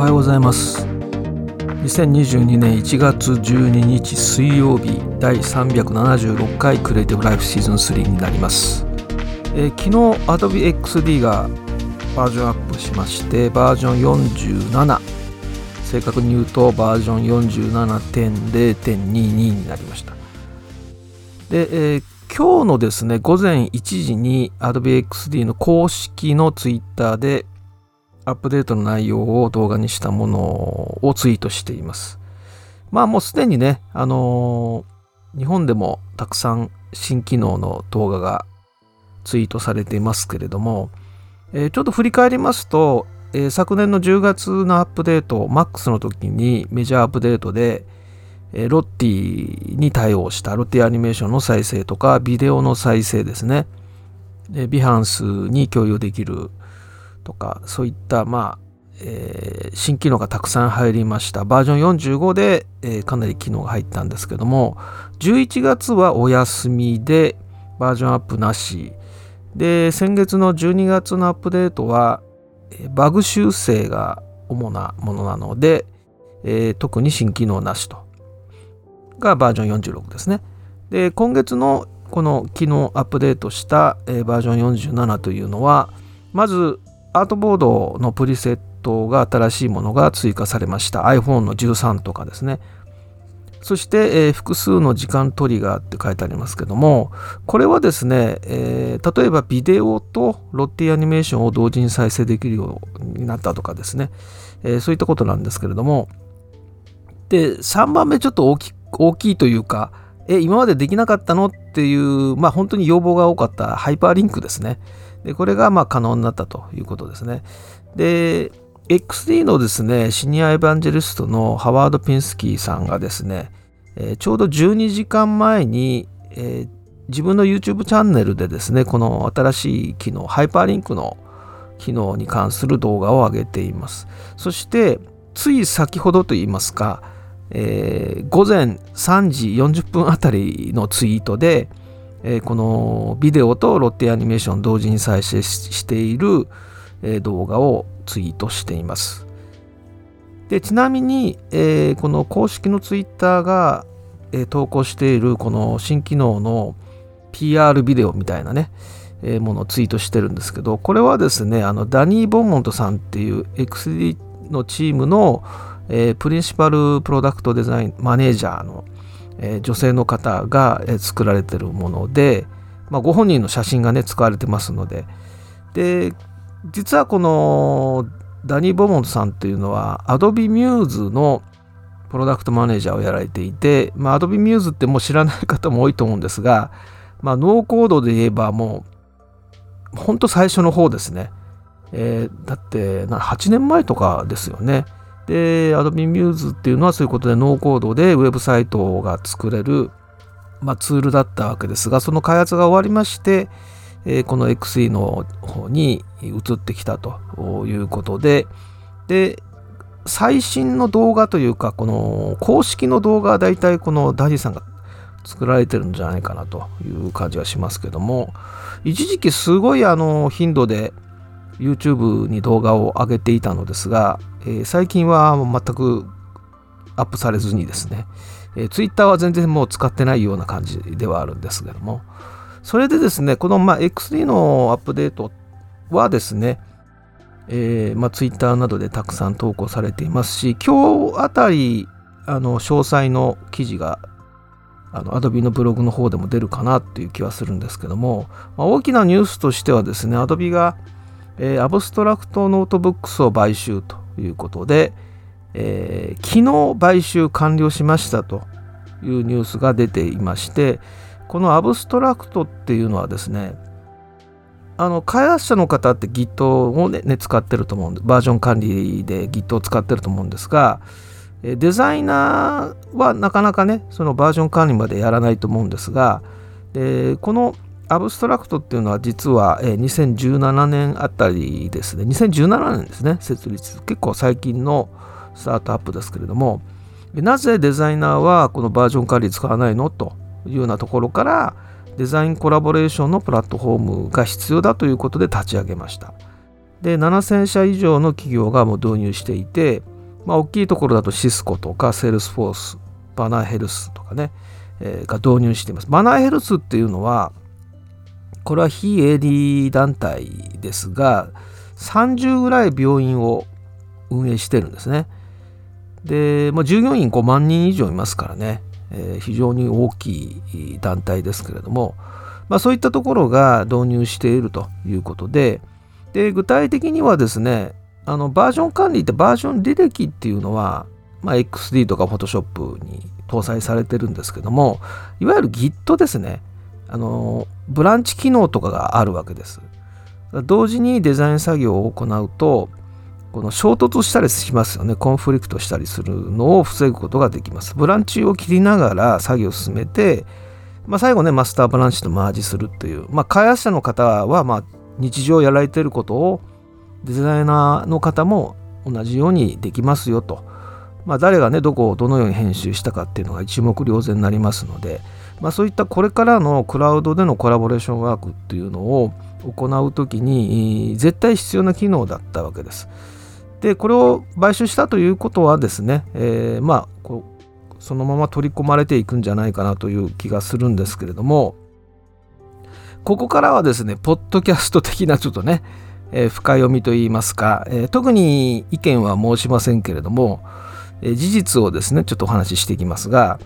おはようございます。2022年1月12日水曜日第376回クリエイティブライフシーズン3になります、えー、昨日 Adobe XD がバージョンアップしましてバージョン47正確に言うとバージョン47.0.22になりました。で、えー、今日のですね午前1時に Adobe XD の公式の Twitter でアップデートの内容を動画にしたものをツイートしています。まあもうすでにね、あのー、日本でもたくさん新機能の動画がツイートされていますけれども、えー、ちょっと振り返りますと、えー、昨年の10月のアップデート、MAX の時にメジャーアップデートで、えロッティに対応したロッティアニメーションの再生とかビデオの再生ですね。ビハンスに共有できるとかそういったまあ、えー、新機能がたくさん入りました。バージョン45で、えー、かなり機能が入ったんですけども11月はお休みでバージョンアップなし。で先月の12月のアップデートはえバグ修正が主なものなので、え、特に新機能なしと。がバージョン46ですね。で今月のこの機能アップデートした、え、バージョン47というのはまずアートボードのプリセットが新しいものが追加されました。iPhone の13とかですね。そして、えー、複数の時間トリガーって書いてありますけどもこれはですね、えー、例えばビデオとロッティアニメーションを同時に再生できるようになったとかですね、えー、そういったことなんですけれども。で3番目ちょっと大き大きいというかえ今までできなかったの？っていうまあ本当に要望が多かったハイパーリンクですね。でこれがまあ可能になったということですね。で、XD のですね、シニアエヴァンジェリストのハワード・ピンスキーさんがですね、えー、ちょうど12時間前に、えー、自分の YouTube チャンネルでですね、この新しい機能、ハイパーリンクの機能に関する動画を上げています。そして、つい先ほどといいますか、えー、午前3時40分あたりのツイートで、えー、このビデオとロッテアニメーション同時に再生している、えー、動画をツイートしています。でちなみに、えー、この公式のツイッターが、え投稿しているこの新機能の PR ビデオみたいなね、えものをツイートしてるんですけどこれはですねあのダニー・ボンモントさんっていう XD のチームの、えプリンシパルプロダクトデザインマネージャーのえ女性の方が、作られてるもので、まあ、ご本人の写真がね使われてますので。で実はこのダニー・ボモンさんっていうのは Adobe Muse のプロダクトマネージャーをやられていて、まあ、Adobe Muse ってもう知らない方も多いと思うんですが、まあ、ノーコードで言えばもうほんと最初の方ですね、えー、だって8年前とかですよね。で、Adobe Muse っていうのはそういうことでノーコードでウェブサイトが作れる、まあ、ツールだったわけですが、その開発が終わりまして、えー、この XE の方に移ってきたということで、で、最新の動画というか、この公式の動画は大体このダディさんが作られてるんじゃないかなという感じがしますけども、一時期すごいあの頻度で YouTube に動画を上げていたのですが、えー、最近は全くアップされずにですね、えー、Twitter は全然もう使ってないような感じではあるんですけども、それでですね、このまあ XD のアップデートはですね、えーまあ、Twitter などでたくさん投稿されていますし、今日あたり、あの詳細の記事があの Adobe のブログの方でも出るかなっていう気はするんですけども、まあ、大きなニュースとしてはですね、Adobe がえー、 Abstract Notebooks を買収ということで、えー、昨日買収完了しましたというニュースが出ていましてこの Abstract っていうのはですねあの開発者の方って Git をね、ね、使ってると思うんでバージョン管理で Git を使ってると思うんですがデザイナーはなかなかねそのバージョン管理までやらないと思うんですがでこのアブストラクトっていうのは実は、え2017年あたりですね。2017年ですね設立。結構最近のスタートアップですけれども。なぜデザイナーはこのバージョン管理使わないのというようなところからデザインコラボレーションのプラットフォームが必要だということで立ち上げました。で7000社以上の企業がもう導入していてまあ、大きいところだとシスコとかセールスフォース Banner Health とかね、えー、が導入しています。 Banner Health っていうのはこれは非営利団体ですが30ぐらい病院を運営してるんですね。で、まあ、従業員5万人以上いますからね、えー、非常に大きい団体ですけれども、まあ、そういったところが導入しているということでで具体的にはですねあのバージョン管理ってバージョン履歴っていうのは、まあ、XD とか Photoshop に搭載されてるんですけどもいわゆる Git ですね。あのブランチ機能とかがあるわけです。同時にデザイン作業を行うとこの衝突したりしますよね。コンフリクトしたりするのを防ぐことができます。ブランチを切りながら作業を進めて、まあ、最後ねマスターブランチとマージするっていう、まあ、開発者の方はまあ日常やられてることをデザイナーの方も同じようにできますよと、まあ、誰がねどこをどのように編集したかっていうのが一目瞭然になりますので、まあ、そういったこれからのクラウドでのコラボレーションワークっていうのを行う時に絶対必要な機能だったわけです。でこれを買収したということはですね、えー、まあこうそのまま取り込まれていくんじゃないかなという気がするんですけれどもここからはですねポッドキャスト的なちょっとね、えー、深読みといいますか、えー、特に意見は申しませんけれども、え事実をですねちょっとお話ししていきますが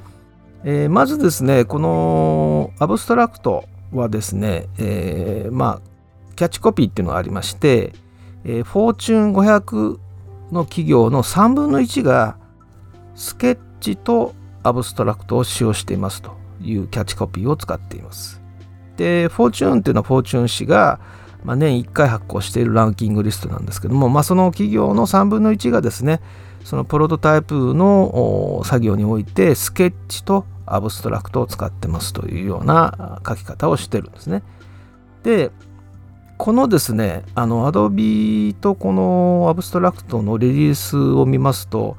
えー、まずですねこのアブストラクトはですね、えー、まあキャッチコピーっていうのがありまして、えー、フォーチュン500の企業の3分の1がスケッチとAbstract を使用していますというキャッチコピーを使っています。で、フォーチューンっていうのはフォーチューン氏が、まあ、年1回発行しているランキングリストなんですけども、まあ、その企業の3分の1がですね、そのプロトタイプの作業においてスケッチと Abstract を使ってますというような書き方をしてるんですね。で、このですね、あの Adobe とこの Abstract のリリースを見ますと、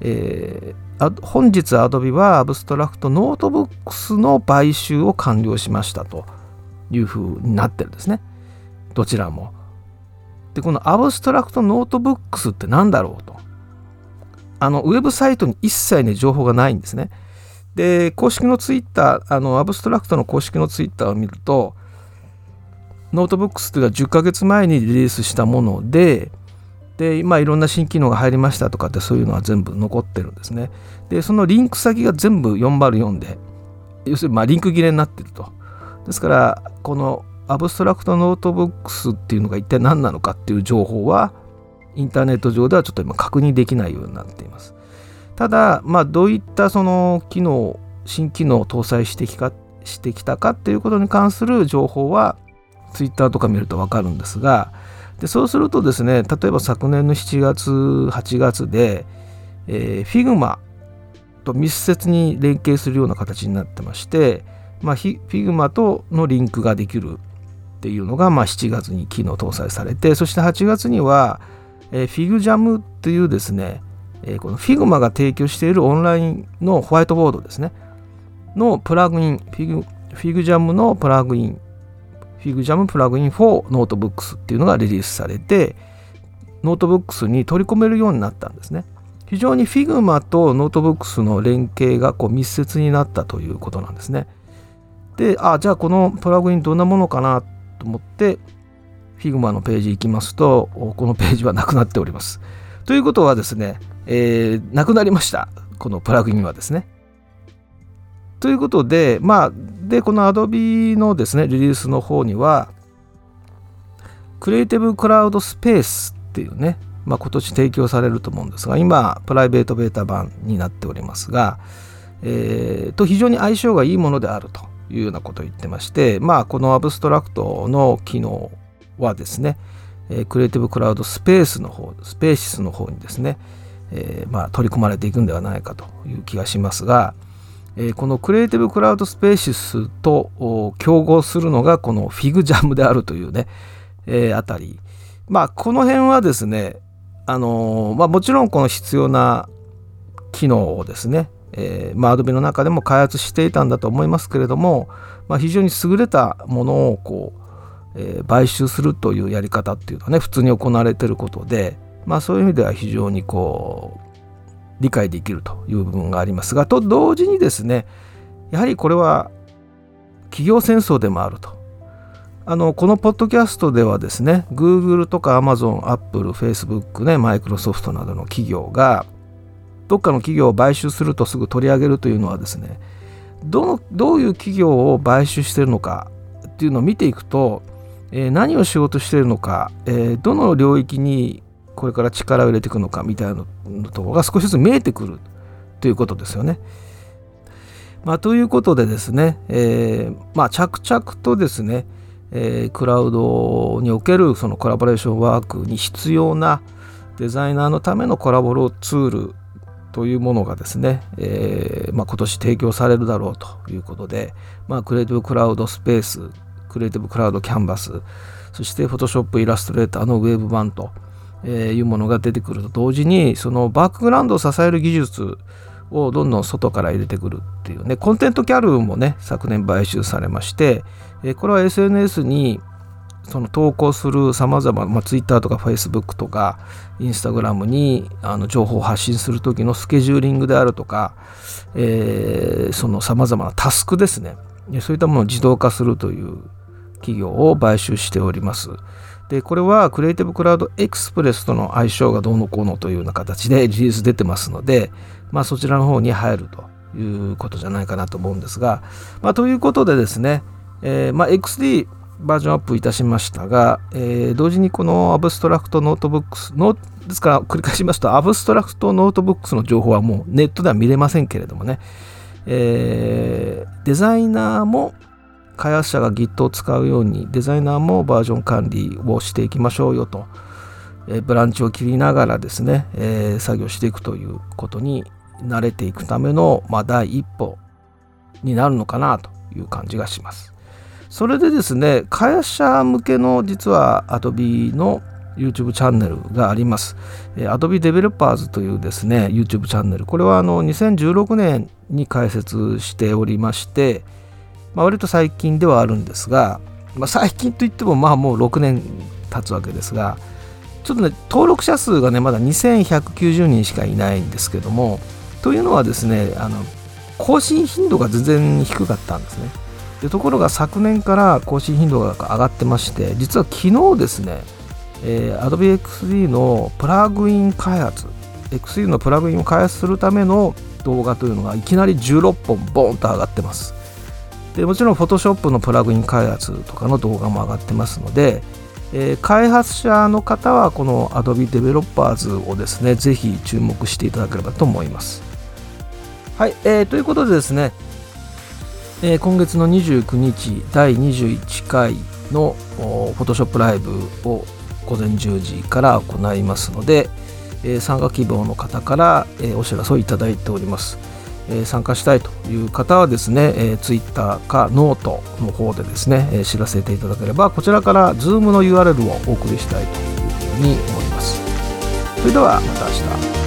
えー、本日 Adobe はアブストラクトノートブックスの買収を完了しましたというふうになってるんですね。どちらも。で、この Abstract Notebooks って何だろうと。あの、ウェブサイトに一切ね、情報がないんですね。で、公式のツイッター、あの、 Abstract の公式のツイッターを見ると、 Notebooks というのは10ヶ月前にリリースしたもので、で、今いろんな新機能が入りましたとかってそういうのは全部残ってるんですね。で、そのリンク先が全部404で、要するにまリンク切れになってると。ですから、この Abstract Notebooks っていうのが一体何なのかっていう情報は、インターネット上ではちょっと今確認できないようになっています。ただ、まあ、どういったその機能、新機能を搭載してきかしてきたかっていうことに関する情報は、ツイッターとか見るとわかるんですが、でそうするとですね、例えば昨年の7月、8月で、えー、Figma と密接に連携するような形になってまして、まあ、Figma とのリンクができるっていうのが、まあ、7月に機能搭載されて、そして8月には、えー、FigJam っていうですね、えー、この Figma が提供しているオンラインのホワイトボードですね、のプラグイン、FigJam のプラグイン、FigJam plugin for Notebooks っていうのがリリースされて、 Notebooks に取り込めるようになったんですね。非常に Figma とノートブックスの連携がこう密接になったということなんですね。で、あ、じゃあこのプラグインどんなものかなと思って、Figma のページ行きますと、このページはなくなっております。ということはですね、えー、なくなりました。このプラグインはですね。ということで、まあ、で、この Adobe のですね、リリースの方には、クリエイティブクラウドスペースっていうね、まあ、今年提供されると思うんですが、今、プライベートベータ版になっておりますが、えー、と非常に相性がいいものであるというようなことを言ってまして、まあ、このアブストラクトの機能はですね、えクリエイティブクラウドスペースの方、スペーシスの方にですね、えー、まあ、取り込まれていくんではないかという気がしますが、えー、このクリエイティブクラウドスペーシスと競合するのがこのフィグジャムであるというね、えー、あたり。まあ、この辺はですね、あのまあ、もちろんこの必要な機能をですね、えー、まあ、Adobe の中でも開発していたんだと思いますけれども、まあ、非常に優れたものをこうえー、買収するというやり方っていうのはね普通に行われてることで、まあ、そういう意味では非常にこう理解できるという部分がありますがと同時にですねやはりこれは企業戦争でもあると。あのこのポッドキャストではですね Google とか Amazon、Apple、Facebook ね、Microsoft などの企業がどっかの企業を買収するとすぐ取り上げるというのはですねどのどういう企業を買収してるのかっていうのを見ていくと、えー、何を仕事してるのか、えー、どの領域にこれから力を入れていくのかみたいなところが少しずつ見えてくるということですよね。まあ、ということでですね、えー、まあ、着々とですね、えー、クラウドにおけるそのコラボレーションワークに必要なデザイナーのためのコラボロツールというものがですね、えー、まあ、今年提供されるだろうということで、まあ、クリエイティブクラウドスペースクリエイティブクラウドキャンバスそして Photoshop イラストレーターのウェブ版とえー、いうものが出てくると同時にそのバックグラウンドを支える技術をどんどん外から入れてくるっていうねコンテントキャルもね昨年買収されまして、えー、これは SNS にその投稿するさまざま、まあ、Twitter とか Facebook とか Instagram にあの情報を発信する時のスケジューリングであるとか、えー、そのさまざまなタスクですねそういったものを自動化するという企業を買収しております。でこれはクリエイティブクラウドエクスプレスとの相性がどうのこうのというような形でリリース出てますので、まあ、そちらの方に入るということじゃないかなと思うんですが、まあ、ということでですね、えー、まあ、XD バージョンアップいたしましたが、えー、同時にこの Abstract Notebooks のですから繰り返しますと Abstract Notebooks の情報はもうネットでは見れませんけれどもね、えー、デザイナーも開発者が Git を使うようにデザイナーもバージョン管理をしていきましょうよと、えブランチを切りながらですね、えー、作業していくということに慣れていくための、まあ、第一歩になるのかなという感じがします。それでですね、開発者向けの実は Adobe の YouTube チャンネルがあります。Adobe Developers というですね、YouTube チャンネル。これはあの2016年に開設しておりまして、まあ、割と最近ではあるんですが、まあ、最近といってもまあもう6年経つわけですがちょっとね登録者数がねまだ2190人しかいないんですけどもというのはですねあの更新頻度が全然低かったんですね。でところが昨年から更新頻度が上がってまして実は昨日ですね、えー、Adobe XD のプラグイン開発 XD のプラグインを開発するための動画というのがいきなり16本ボーンと上がってます。でもちろん Photoshop のプラグイン開発とかの動画も上がってますので、えー、開発者の方はこの Adobe Developers をですねぜひ注目していただければと思います。はい、えー、ということでですね、えー、今月の29日第21回の Photoshop ライブを午前10時から行いますので、えー、参加希望の方から、え、お知らせをいただいております。え参加したいという方はですね、えー、Twitter かノートの方でですね、えー、知らせていただければこちらから Zoom の URL をお送りしたいというふうに思います。それではまた明日。